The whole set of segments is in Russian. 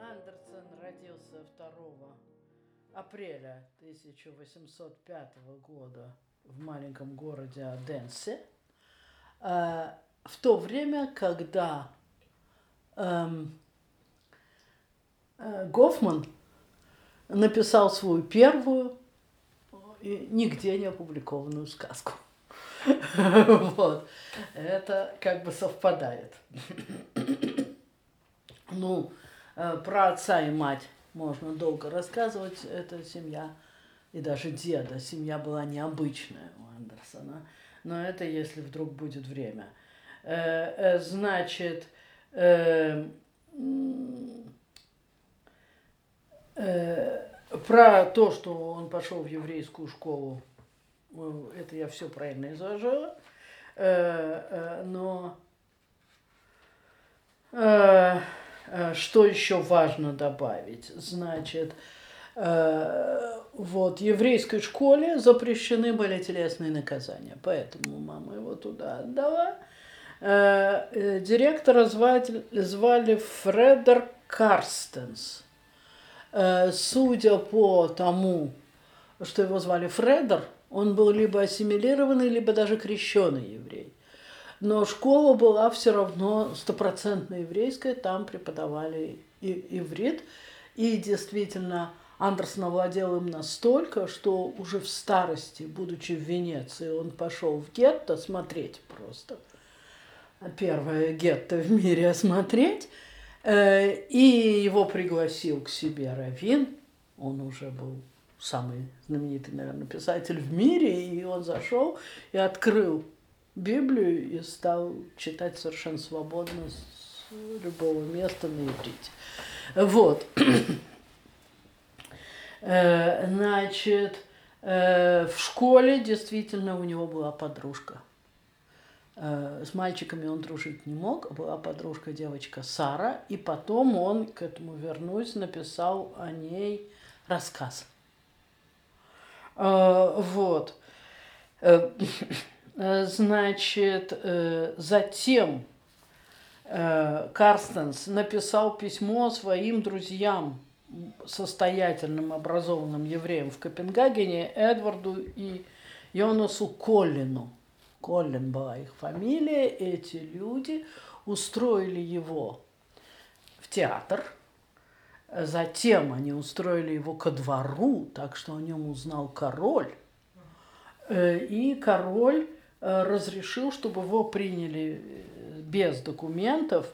Андерсон родился 2 апреля 1805 года в маленьком городе Оденсе, э, в то время, когда эм, Гофман написал свою первую и нигде не опубликованную сказку. Вот. Это как бы совпадает. Ну, э, про отца и мать можно долго рассказывать. Это семья, и даже деда. Семья была необычная у Андерсона. Но это если вдруг будет время. Э, э, значит, про то, что он пошел в еврейскую школу, это я все правильно изложила. Но Э, что еще важно добавить? Значит, э, вот, в еврейской школе запрещены были телесные наказания, поэтому мама его туда отдала. Э, директора звали, звали Фредер Карстенс. Судя по тому, что его звали Фредер, он был либо ассимилированный, либо даже крещеный еврей но школа была все равно стопроцентно еврейская, там преподавали и иврит, и действительно Андерсон овладел им настолько, что уже в старости, будучи в Венеции, он пошел в гетто смотреть просто. Первое гетто в мире осмотреть. Э, и его пригласил к себе Равин. Он уже был самый знаменитый, наверное, писатель в мире. И он зашел и открыл Библию и стал читать совершенно свободно с любого места на иврите. Вот. Э, значит, э, в школе действительно у него была подружка. Э, с мальчиками он дружить не мог, была подружка девочка Сара, и потом он, к этому вернусь, написал о ней рассказ. Вот. Э, значит, э, затем э, Карстенс написал письмо своим друзьям, состоятельным, образованным евреям в Копенгагене, Эдварду и Йонасу Коллину. Коллин была их фамилия. Эти люди устроили его в театр. Затем они устроили его ко двору, так что о нем узнал король. И король Э, разрешил, чтобы его приняли э, без документов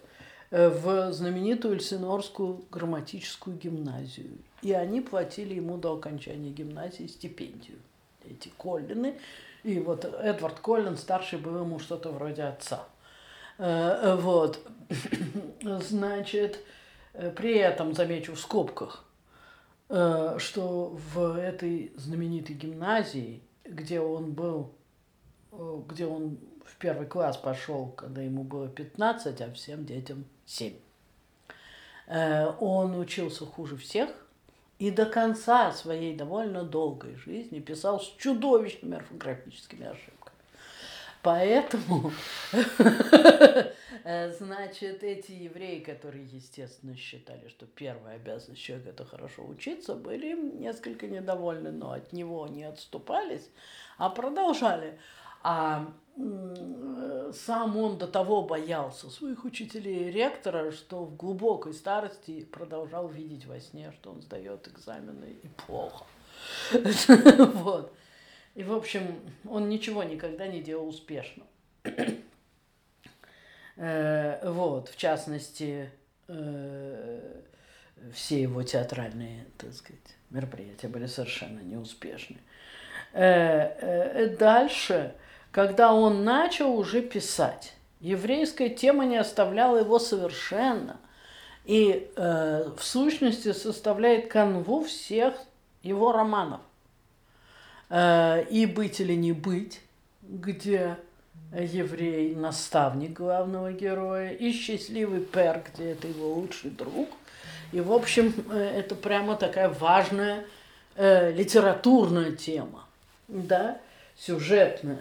э, в знаменитую Эльсинорскую грамматическую гимназию. И они платили ему до окончания гимназии стипендию, эти Коллины. И вот Эдвард Коллин, старший, был ему что-то вроде отца. Вот. Значит, при этом, замечу в скобках, что в этой знаменитой гимназии, где он был Э, где он в первый класс пошел, когда ему было 15, а всем детям 7. Э, он учился хуже всех и до конца своей довольно долгой жизни писал с чудовищными орфографическими ошибками. Поэтому, э, значит, эти евреи, которые, естественно, считали, что первая обязанность человека – это хорошо учиться, были несколько недовольны, но от него не отступались, а продолжали. А сам он до того боялся своих учителей и ректора, что в глубокой старости продолжал видеть во сне, что он сдает экзамены и плохо. Вот. И, в общем, он ничего никогда не делал успешно. Э, вот, в частности, э, все его театральные, так сказать, мероприятия были совершенно неуспешны. Э, дальше когда он начал уже писать. Еврейская тема не оставляла его совершенно. И э, в сущности составляет канву всех его романов. Э, и «Быть или не быть», где еврей – наставник главного героя, и «Счастливый Пер», где это его лучший друг, И, в общем, э, это прямо такая важная э, литературная тема, да, сюжетная.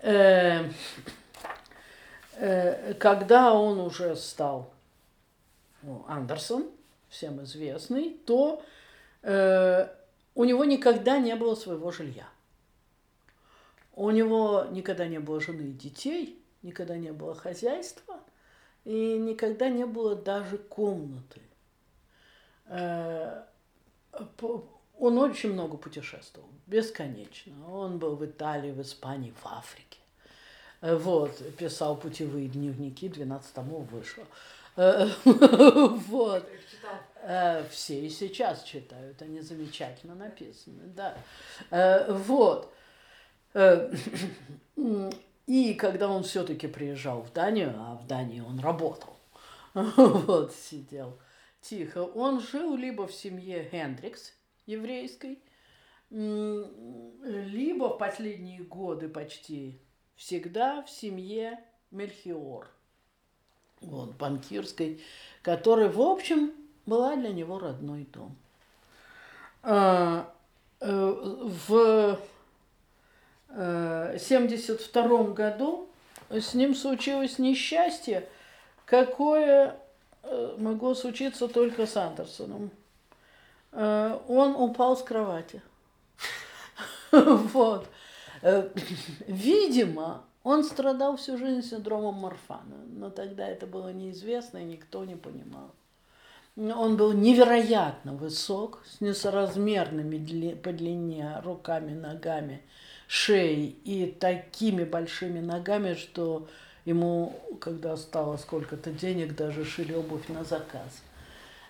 Э, э, когда он уже стал ну, Андерсон, всем известный, то э, у него никогда не было своего жилья. У него никогда не было жены и детей, никогда не было хозяйства, и никогда не было даже комнаты. Э, он очень много путешествовал, бесконечно. Он был в Италии, в Испании, в Африке. Э, вот, писал путевые дневники, 12 томов вышло. Э, вот. Все и сейчас читают, они замечательно написаны, да. Вот. И когда он все-таки приезжал в Данию, а в Дании он работал, вот сидел тихо, он жил либо в семье Хендрикс еврейской, либо в последние годы почти всегда в семье Мельхиор, вот, банкирской, которая, в общем, была для него родной дом. А, э, в 1972 э, году с ним случилось несчастье, какое э, могло случиться только с Андерсоном. Э, он упал с кровати. Вот. Видимо, он страдал всю жизнь синдромом Марфана, но тогда это было неизвестно и никто не понимал. Он был невероятно высок, с несоразмерными по длине руками, ногами – шеей и такими большими ногами, что ему, когда стало сколько-то денег, даже шили обувь на заказ.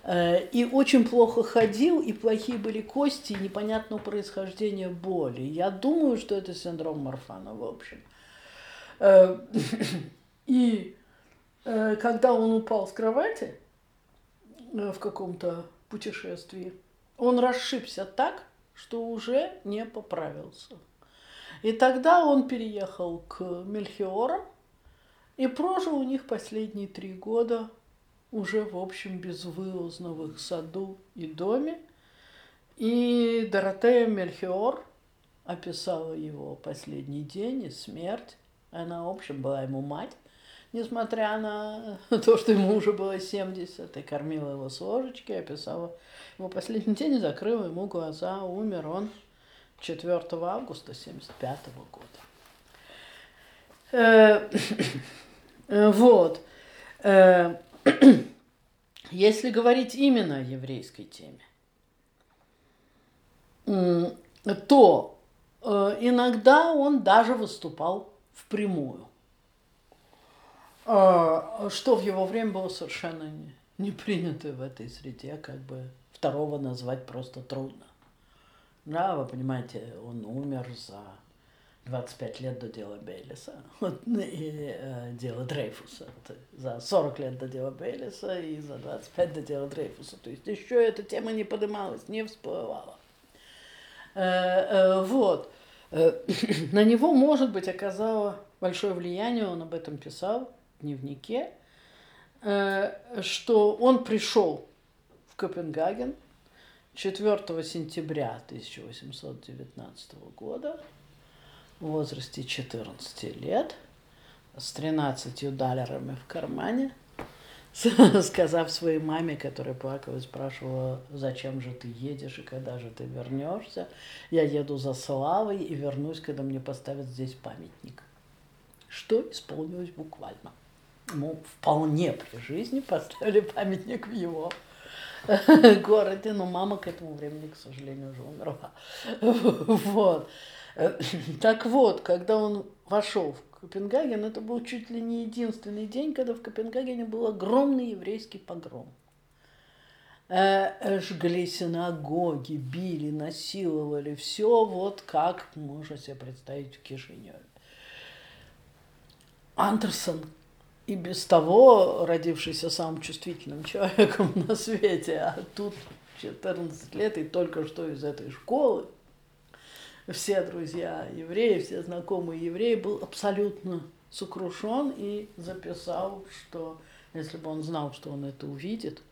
Э, и очень плохо ходил, и плохие были кости, и непонятного происхождения боли. Я думаю, что это синдром Марфана, в общем. Э, и э, когда он упал с кровати в каком-то путешествии, он расшибся так, что уже не поправился. И тогда он переехал к Мельхиорам и прожил у них последние три года уже, в общем, безвылазно в их саду и доме. И Доротея Мельхиор описала его последний день и смерть. Она, в общем, была ему мать, несмотря на то, что ему уже было 70, и кормила его с ложечки, описала его последний день и закрыла ему глаза, умер он 4 августа 1975 года. Э, э, вот. Э, если говорить именно о еврейской теме, то иногда он даже выступал впрямую, что в его время было совершенно не принято в этой среде, как бы второго назвать просто трудно. Да, вы понимаете, он умер за 25 лет до дела Бейлиса и э, дела Дрейфуса. За 40 лет до дела Бейлиса и за 25 до дела Дрейфуса. То есть еще эта тема не поднималась, не всплывала. Э, э, вот. Э, на него, может быть, оказало большое влияние, он об этом писал в дневнике, э, что он пришел в Копенгаген – 4 сентября 1819 года в возрасте 14 лет с 13 долларами в кармане, сказав своей маме, которая плакала и спрашивала, зачем же ты едешь и когда же ты вернешься, я еду за славой и вернусь, когда мне поставят здесь памятник. Что исполнилось буквально. Ему вполне при жизни поставили памятник в его городе, но мама к этому времени, к сожалению, уже умерла. Вот. Так вот, когда он вошел в Копенгаген, это был чуть ли не единственный день, когда в Копенгагене был огромный еврейский погром. Э, жгли синагоги, били, насиловали, все вот как можно себе представить в Кишиневе. Андерсон и без того родившийся самым чувствительным человеком на свете, а тут 14 лет и только что из этой школы, все друзья евреи, все знакомые евреи, был абсолютно сокрушен и записал, что если бы он знал, что он это увидит,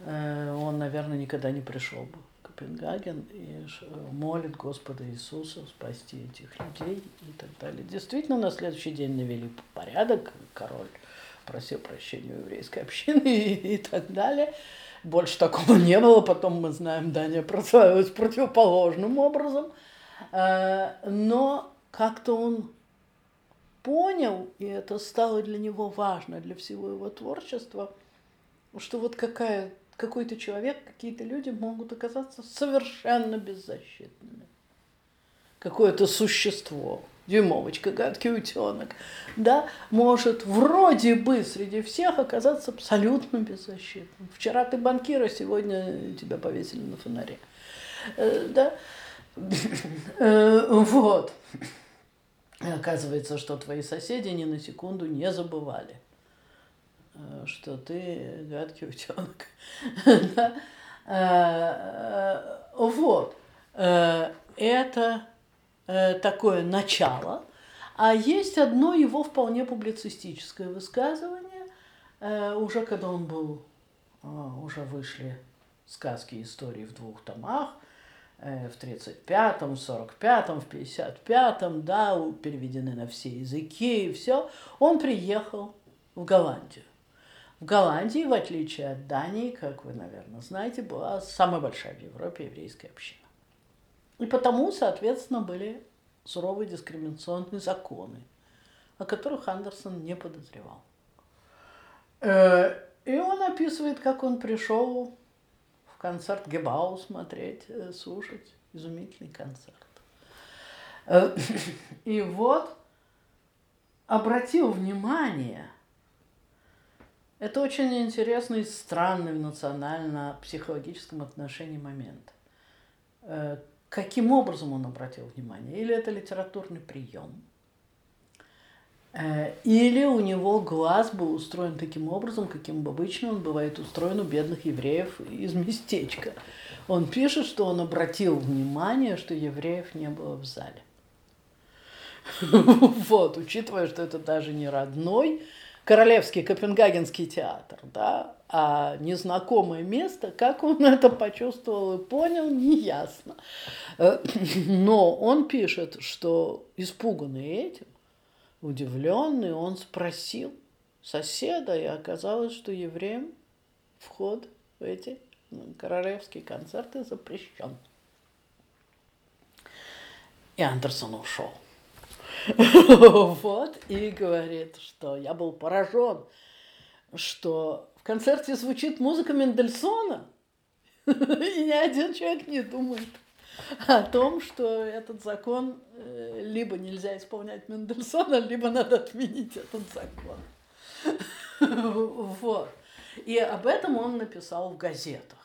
он, наверное, никогда не пришел бы в Копенгаген и молит Господа Иисуса спасти этих людей и так далее. Действительно, на следующий день навели порядок, король просил прощения у еврейской общины и так далее. Больше такого не было. Потом мы знаем, Дания прославилась противоположным образом. Но как-то он понял, и это стало для него важно, для всего его творчества, что вот какая, какой-то человек, какие-то люди могут оказаться совершенно беззащитными. Какое-то существо, дюймовочка, гадкий утенок, да, может вроде бы среди всех оказаться абсолютно беззащитным. Вчера ты банкир, а сегодня тебя повесили на фонаре. Э, да? Э, вот. Оказывается, что твои соседи ни на секунду не забывали, э, что ты гадкий утенок. Э, вот. Э, такое начало. А есть одно его вполне публицистическое высказывание, уже когда он был, уже вышли сказки и истории в двух томах, Э, в 35-м, 45-м, в 55-м, да, переведены на все языки и все, он приехал в Голландию. В Голландии, в отличие от Дании, как вы, наверное, знаете, была самая большая в Европе еврейская община. И потому, соответственно, были суровые дискриминационные законы, о которых Андерсон не подозревал. Э, и он описывает, как он пришел концерт Гебау смотреть, э, слушать. Изумительный концерт. Э, и вот обратил внимание, это очень интересный и странный в национально-психологическом отношении момент. Каким образом он обратил внимание? Или это литературный прием – Э, или у него глаз был устроен таким образом, каким обычно он бывает устроен у бедных евреев из местечка. Он пишет, что он обратил внимание, что евреев не было в зале. Вот, учитывая, что это даже не родной Королевский Копенгагенский театр, да, а незнакомое место, как он это почувствовал и понял, неясно. Э, но он пишет, что испуганный этим, Удивленный, он спросил соседа, и оказалось, что евреям вход в эти королевские концерты запрещен. И Андерсон ушел. Вот, и говорит, что я был поражен, что в концерте звучит музыка Мендельсона, и ни один человек не думает о том, что этот закон э, либо нельзя исполнять Мендельсона, либо надо отменить этот закон. Вот. И об этом он написал в газетах.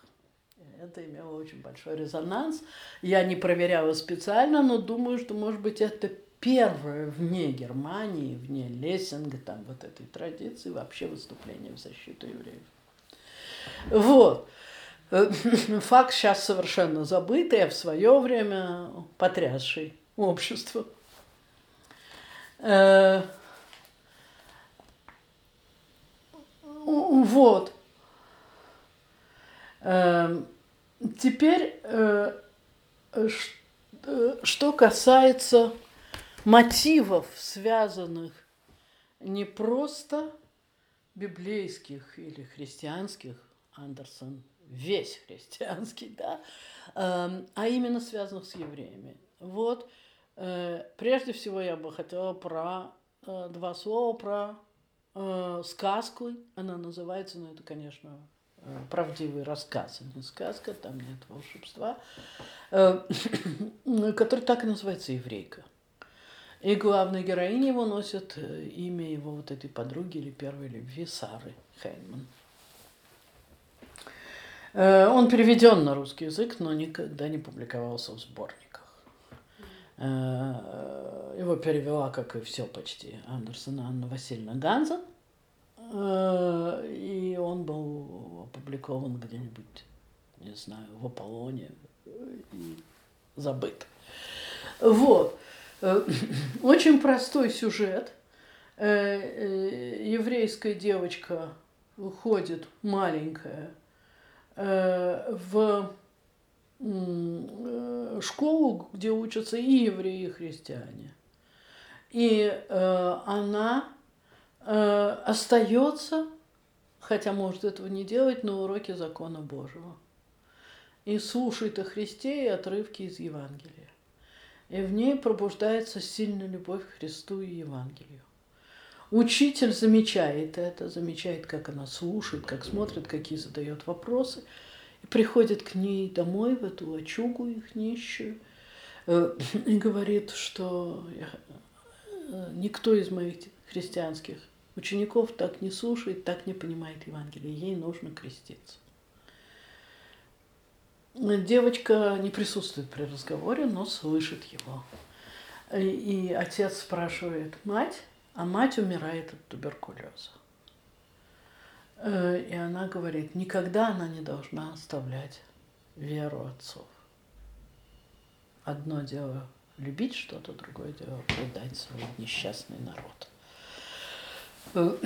Это имело очень большой резонанс. Я не проверяла специально, но думаю, что, может быть, это первое вне Германии, вне Лессинга, там вот этой традиции, вообще выступление в защиту евреев. Вот. Э, факт сейчас совершенно забытый, а в свое время потрясший общество. Э, вот. Э, теперь, что касается мотивов, связанных не просто библейских или христианских, Андерсон весь христианский, да, эм, а именно связанных с евреями. Вот, э, прежде всего я бы хотела про э, два слова про э, сказку. Она называется, ну это, конечно, правдивый рассказ, а не сказка, там нет волшебства, который так и называется «Еврейка». И главная героиня его носит имя его вот этой подруги или первой любви Сары Хейнман. Э, он переведен на русский язык, но никогда не публиковался в сборниках. Э, его перевела, как и все почти, Андерсона Анна Васильевна Ганза. Э, и он был опубликован где-нибудь, не знаю, в Аполлоне и забыт. Вот. Очень простой сюжет. Еврейская девочка ходит маленькая э, в э, школу, где учатся и евреи, и христиане. И э, она э, остается, хотя может этого не делать, на уроке закона Божьего. И слушает о Христе и отрывки из Евангелия. И в ней пробуждается сильная любовь к Христу и Евангелию. Учитель замечает это, замечает, как она слушает, как смотрит, какие задает вопросы. И приходит к ней домой, в эту очугу их нищую, э, и говорит, что э, никто из моих христианских учеников так не слушает, так не понимает Евангелие. Ей нужно креститься. Девочка не присутствует при разговоре, но слышит его. И отец спрашивает мать, а мать умирает от туберкулеза. Э, и она говорит, никогда она не должна оставлять веру отцов. Одно дело любить что-то, другое дело предать свой несчастный народ. Э,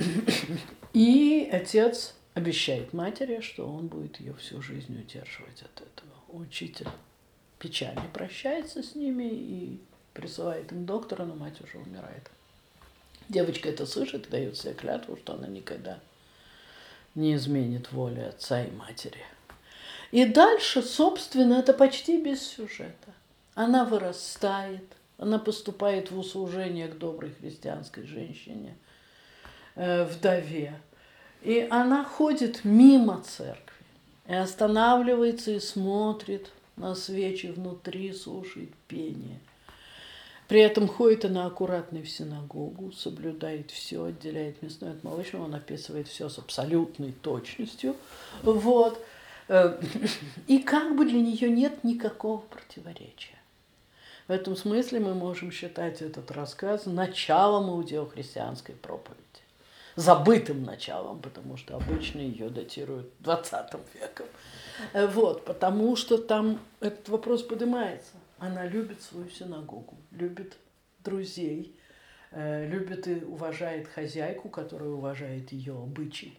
и отец обещает матери, что он будет ее всю жизнь удерживать от этого. Учитель печально прощается с ними и присылает им доктора, но мать уже умирает. Девочка это слышит дает себе клятву, что она никогда не изменит воли отца и матери. И дальше, собственно, это почти без сюжета. Она вырастает, она поступает в услужение к доброй христианской женщине, э, вдове. И она ходит мимо церкви и останавливается и смотрит на свечи внутри, слушает пение – при этом ходит она аккуратно в синагогу, соблюдает все, отделяет мясное от молочного, он описывает все с абсолютной точностью. Вот. Э, и как бы для нее нет никакого противоречия. В этом смысле мы можем считать этот рассказ началом иудео-христианской проповеди. Забытым началом, потому что обычно ее датируют 20 веком. Э, вот, потому что там этот вопрос поднимается. Она любит свою синагогу, любит друзей, э, любит и уважает хозяйку, которая уважает ее обычаи,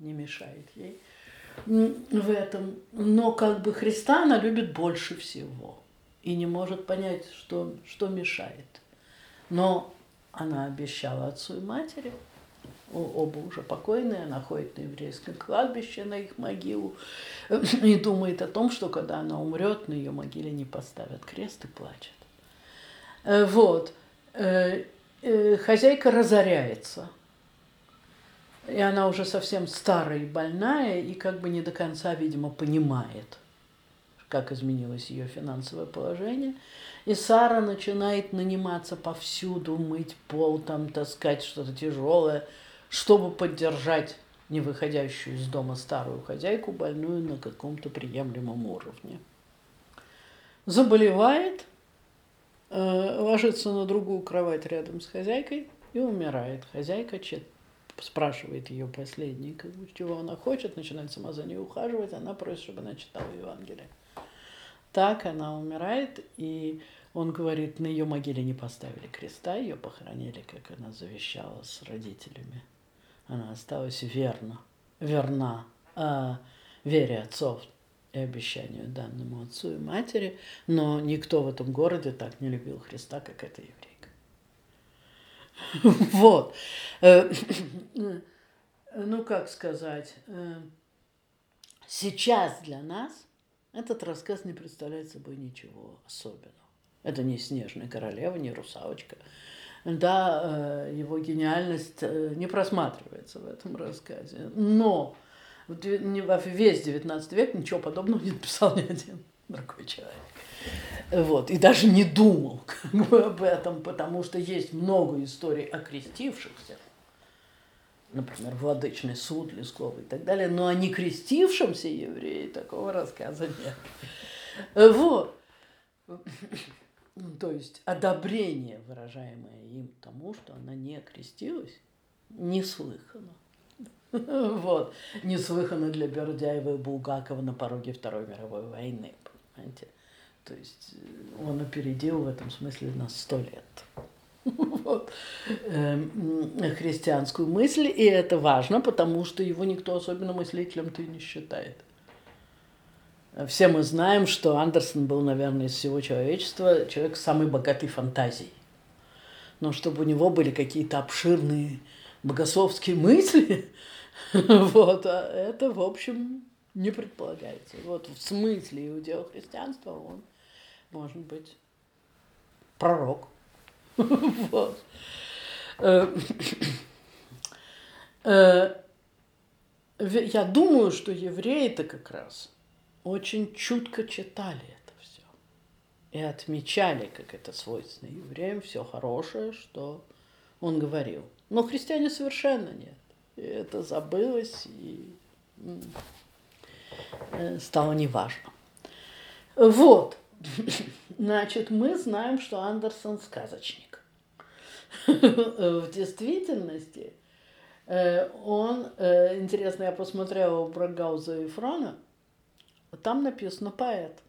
не мешает ей в этом. Но как бы Христа она любит больше всего и не может понять, что, что мешает. Но она обещала отцу и матери – оба уже покойные, она ходит на еврейское кладбище, на их могилу, и думает о том, что когда она умрет, на ее могиле не поставят крест и плачет. Э, вот. Э, э, хозяйка разоряется. И она уже совсем старая и больная, и как бы не до конца, видимо, понимает, как изменилось ее финансовое положение. И Сара начинает наниматься повсюду, мыть пол, там, таскать что-то тяжелое – чтобы поддержать не выходящую из дома старую хозяйку, больную на каком-то приемлемом уровне. Заболевает, э, ложится на другую кровать рядом с хозяйкой и умирает. Хозяйка спрашивает ее последний, чего она хочет, начинает сама за ней ухаживать, она просит, чтобы она читала Евангелие. Так она умирает, и он говорит, на ее могиле не поставили креста, ее похоронили, как она завещала с родителями она осталась верна, верна э, вере отцов и обещанию данному отцу и матери, но никто в этом городе так не любил Христа, как эта еврейка. Вот. Э, ну, как сказать, э, сейчас для нас этот рассказ не представляет собой ничего особенного. Это не снежная королева, не русалочка, да, э, его гениальность э, не просматривается в этом рассказе. Но весь XIX век ничего подобного не написал ни один другой человек. Вот. И даже не думал как бы, об этом, потому что есть много историй о крестившихся, например, Владычный суд Лесков и так далее, но о не крестившемся евреи такого рассказа нет. Вот. Ну, то есть одобрение, выражаемое им тому, что она не окрестилась, неслыханно. Вот. Неслыханно для Бердяева и Булгакова на пороге Второй мировой войны, понимаете? То есть он опередил в этом смысле на сто лет вот, эм, христианскую мысль, и это важно, потому что его никто особенно мыслителем-то не считает. Все мы знаем, что Андерсон был, наверное, из всего человечества человек с самой богатой фантазией. Но чтобы у него были какие-то обширные богословские мысли, вот, а это, в общем, не предполагается. Вот в смысле иудео-христианства он может быть пророк. Вот. Э, э, я думаю, что евреи-то как раз очень чутко читали это все и отмечали, как это свойственно евреям, все хорошее, что он говорил. Но христиане совершенно нет. И это забылось и э, стало неважно. Вот. Значит, мы знаем, что Андерсон сказочник. В действительности э, он, э, интересно, я посмотрела про Гауза и Фрона, там написано поэт.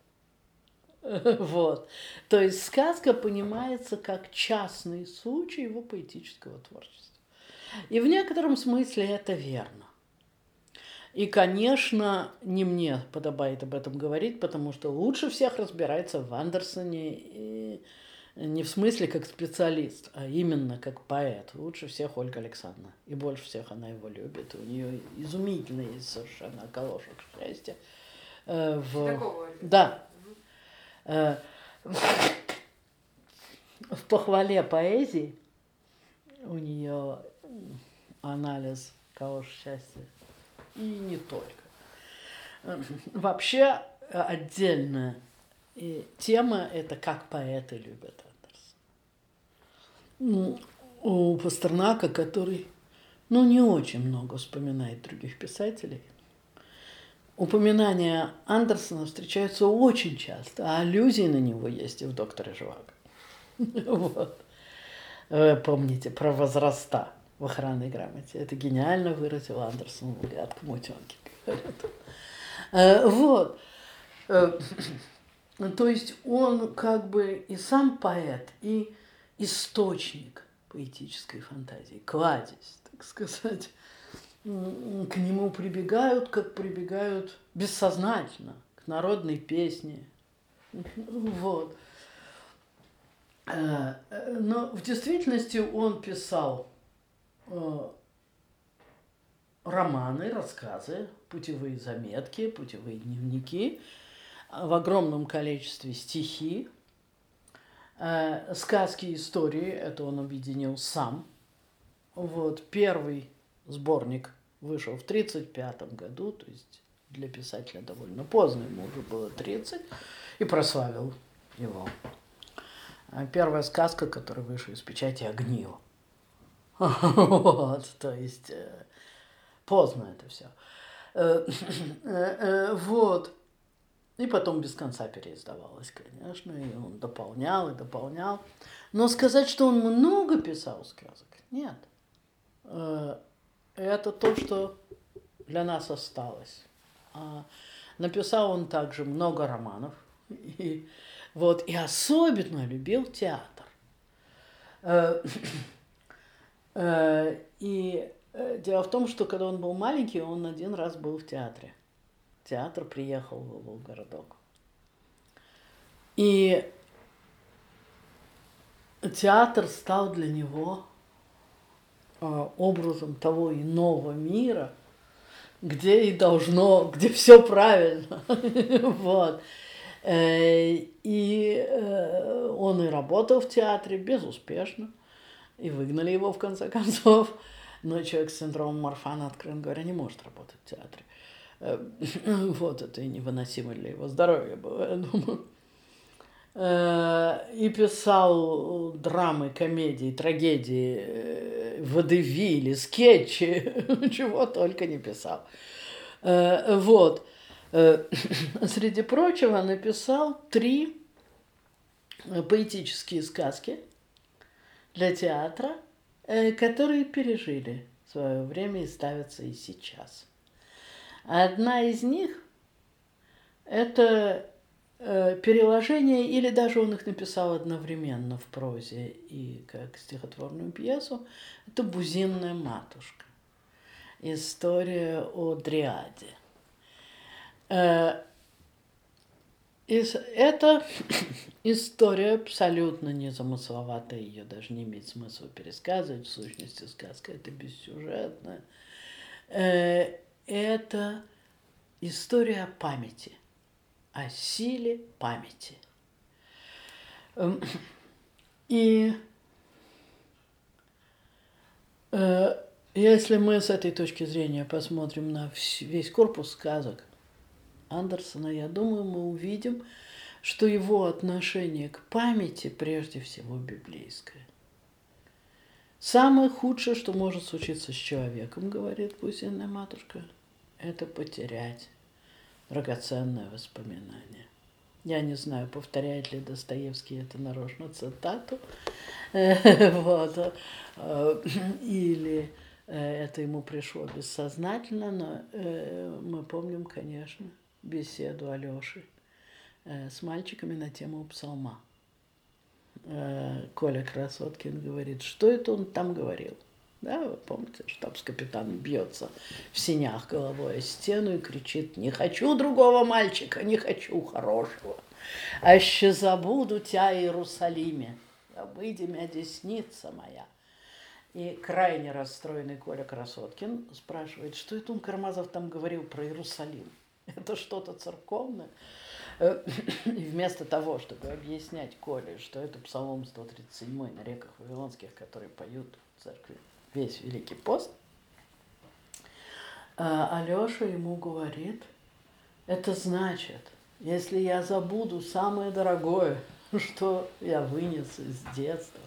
Вот. То есть сказка понимается как частный случай его поэтического творчества. И в некотором смысле это верно. И, конечно, не мне подобает об этом говорить, потому что лучше всех разбирается в Андерсоне и не в смысле как специалист, а именно как поэт. Лучше всех Ольга Александровна. И больше всех она его любит. У нее изумительный совершенно околошек счастья. Э, в... Такого? Да. Э, в похвале поэзии у нее анализ кого счастья и не только. Вообще отдельная тема – это как поэты любят Андерсона. У Пастернака, который ну, не очень много вспоминает других писателей, упоминания Андерсона встречаются очень часто, а аллюзии на него есть и в «Докторе Живаго». Вот. Вы помните про возраста в охранной грамоте. Это гениально выразил Андерсон в «Гадком утенке». Э, вот. Э, то есть он как бы и сам поэт, и источник поэтической фантазии, кладезь, так сказать к нему прибегают, как прибегают бессознательно, к народной песне. Вот. Э, но в действительности он писал э, романы, рассказы, путевые заметки, путевые дневники, в огромном количестве стихи, э, сказки, истории, это он объединил сам. Вот, первый сборник вышел в 1935 году, то есть для писателя довольно поздно, ему уже было 30, и прославил его. А первая сказка, которая вышла из печати «Огниво». Вот, то есть э, поздно это все. Э, э, вот. И потом без конца переиздавалось, конечно, и он дополнял и дополнял. Но сказать, что он много писал сказок, нет это то, что для нас осталось. А написал он также много романов. И, вот, и особенно любил театр. Э, э, и э, дело в том, что когда он был маленький, он один раз был в театре. Театр приехал в городок. И театр стал для него а, образом того иного мира, где и должно, где все правильно. вот. Э, и э, он и работал в театре безуспешно, и выгнали его в конце концов. Но человек с синдромом Марфана, откровенно говоря, не может работать в театре. Э, вот это и невыносимо для его здоровья было, я думаю. И писал драмы, комедии, трагедии, водевили, скетчи, чего только не писал. Э, вот. Э, среди прочего написал три поэтические сказки для театра, э, которые пережили свое время и ставятся и сейчас. Одна из них – это э, переложения, или даже он их написал одновременно в прозе и как стихотворную пьесу, это «Бузинная матушка». История о Дриаде. Э, это история абсолютно незамысловатая, ее даже не имеет смысла пересказывать, в сущности сказка это бессюжетная. Это история о памяти, о силе памяти. Эм, и э, если мы с этой точки зрения посмотрим на весь корпус сказок Андерсона, я думаю, мы увидим, что его отношение к памяти прежде всего библейское. Самое худшее, что может случиться с человеком, говорит Кузинная матушка, это потерять драгоценное воспоминание. Я не знаю, повторяет ли Достоевский это нарочно цитату, вот, э, или э, это ему пришло бессознательно, но э, мы помним, конечно, беседу Алеши с мальчиками на тему псалма. Коля Красоткин говорит, что это он там говорил. Да, вы помните, штабс-капитан бьется в синях головой о стену и кричит, не хочу другого мальчика, не хочу хорошего. А ще забуду тебя, Иерусалиме, обыди меня десница моя. И крайне расстроенный Коля Красоткин спрашивает, что это он Кармазов там говорил про Иерусалим? Это что-то церковное? Э, и вместо того, чтобы объяснять Коле, что это Псалом 137 на реках Вавилонских, которые поют в церкви весь Великий пост, э, Алеша ему говорит, это значит, если я забуду самое дорогое, что я вынес из детства,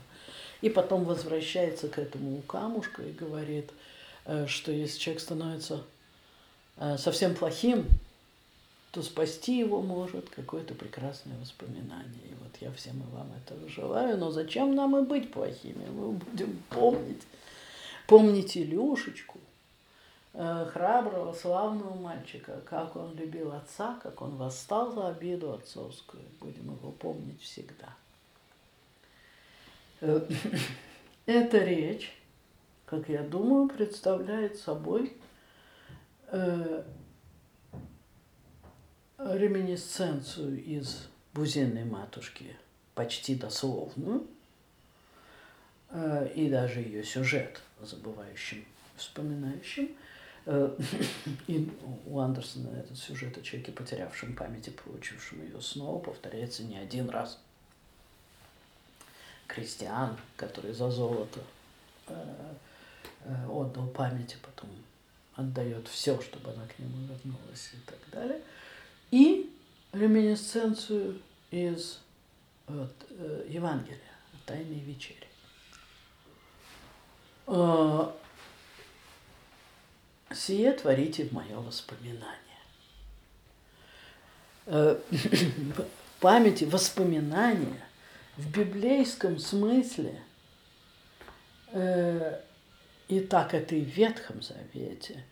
и потом возвращается к этому камушку и говорит, э, что если человек становится совсем плохим, то спасти его может какое-то прекрасное воспоминание. И вот я всем и вам этого желаю. Но зачем нам и быть плохими? Мы будем помнить, помнить Илюшечку, э, храброго, славного мальчика, как он любил отца, как он восстал за обиду отцовскую. Будем его помнить всегда. Э, эта речь, как я думаю, представляет собой э, реминисценцию из «Бузинной матушки», почти дословную, и даже ее сюжет забывающим, вспоминающим. Э, и у Андерсона этот сюжет о человеке, потерявшем память и получившем ее снова, повторяется не один раз. Крестьян, который за золото э, отдал память, и потом отдает все, чтобы она к нему вернулась и так далее – и реминесценцию из вот, э, Евангелия, Тайной вечери. Э, Сие творите в мое воспоминание. Э, памяти, воспоминания в библейском смысле, э, и так это и в Ветхом Завете,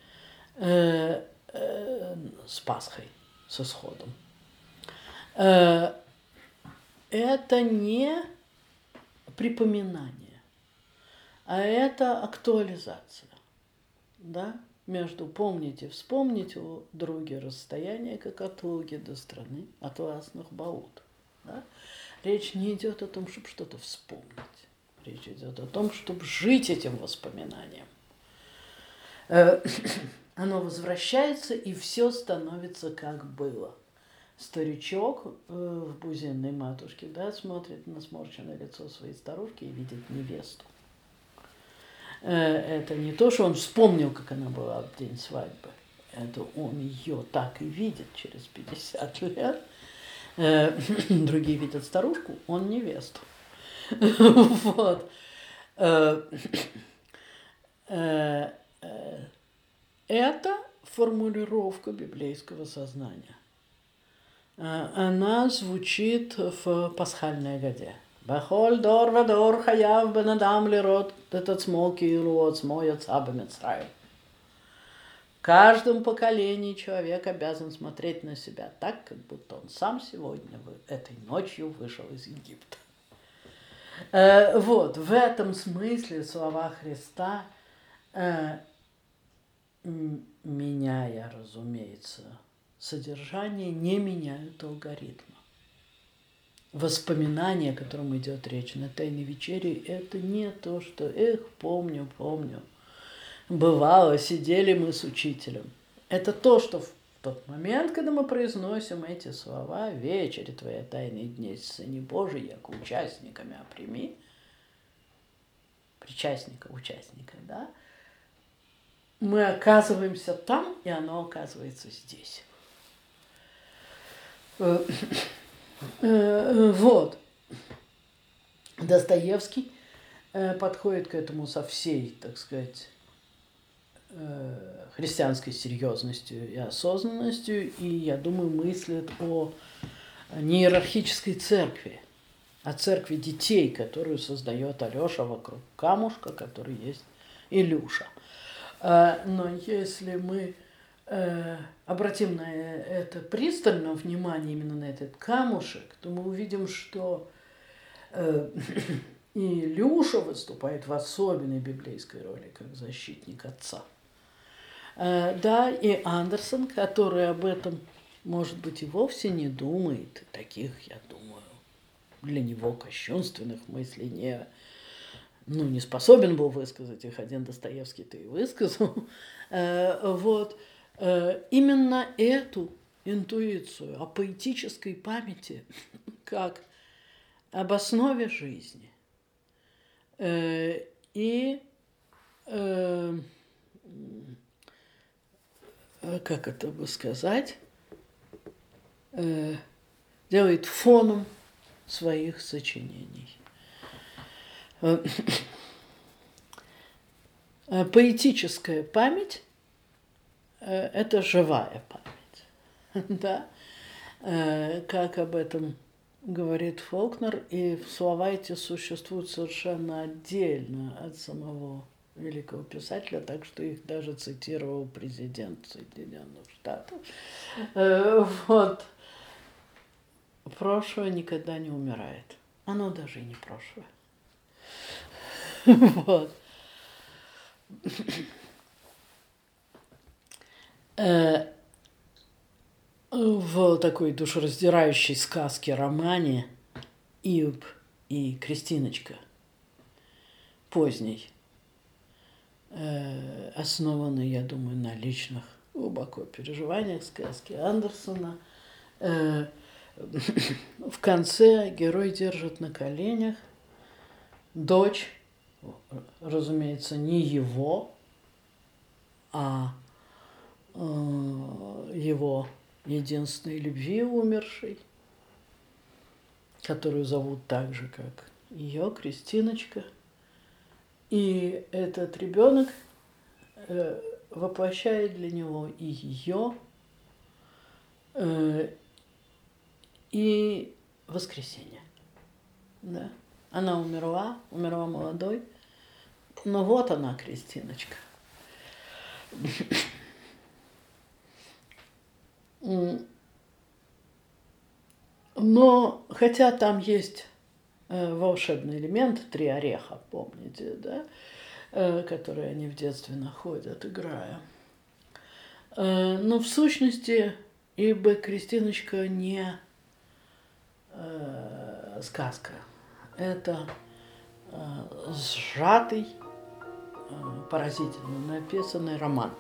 с Пасхой – с исходом. Это не припоминание, а это актуализация. Да? Между помните, вспомнить у други расстояние, как от луги до страны атласных баут. Да? Речь не идет о том, чтобы что-то вспомнить. Речь идет о том, чтобы жить этим воспоминанием. Э, оно возвращается, и все становится как было. Старичок э, в бузинной матушке да, смотрит на сморщенное лицо своей старушки и видит невесту. Э, это не то, что он вспомнил, как она была в день свадьбы. Это он ее так и видит через 50 лет. Э, другие видят старушку, он невесту. Вот. Э, это формулировка библейского сознания. Она звучит в пасхальной годе. Бахоль дор вадор хаяв бенадам лирот этот смоки и рот смоя цаба В каждом человек обязан смотреть на себя так, как будто он сам сегодня, этой ночью вышел из Египта. Э, вот, в этом смысле слова Христа, э, меняя, разумеется, содержание, не меняют алгоритма. Воспоминание, о котором идет речь на Тайной вечере, это не то, что «эх, помню, помню». Бывало, сидели мы с учителем. Это то, что в тот момент, когда мы произносим эти слова «Вечере твоя тайные дней, Сыне Божий, яко участниками оприми», причастника, участника, да, мы оказываемся там, и оно оказывается здесь. Э, э, вот. Достоевский э, подходит к этому со всей, так сказать, христианской серьезностью и осознанностью, и, я думаю, мыслит о неиерархической церкви, о церкви детей, которую создает Алеша вокруг камушка, который есть Илюша. Но если мы обратим на это пристальное внимание именно на этот камушек, то мы увидим, что и Илюша выступает в особенной библейской роли, как защитник отца. Э, да, и Андерсон, который об этом, может быть, и вовсе не думает, таких, я думаю, для него кощунственных мыслей не, ну, не способен был высказать их, один Достоевский-то и высказал. Э, вот. Э, именно эту интуицию о поэтической памяти как об основе жизни. И Э, как это бы сказать, э, делает фоном своих сочинений. Э, поэтическая память – это живая память, да? Как об этом говорит Фолкнер, и слова эти существуют совершенно отдельно от самого великого писателя, так что их даже цитировал президент Соединенных Штатов. Э, вот. Прошлое никогда не умирает. Оно даже и не прошлое. Вот. Э, в такой душераздирающей сказке романе Иоб и Кристиночка поздней Э, основаны, я думаю, на личных глубоко переживаниях сказки Андерсона. Э, в конце герой держит на коленях дочь, разумеется, не его, а его единственной любви умершей, которую зовут так же, как ее, Кристиночка – и этот ребенок э, воплощает для него и ее, э, и воскресенье. Да? Она умерла, умерла молодой, но вот она, Кристиночка. Но хотя там есть Э, волшебный элемент, три ореха, помните, да, э, которые они в детстве находят, играя. Э, но в сущности, ибо Кристиночка не сказка. Это сжатый, поразительно написанный роман.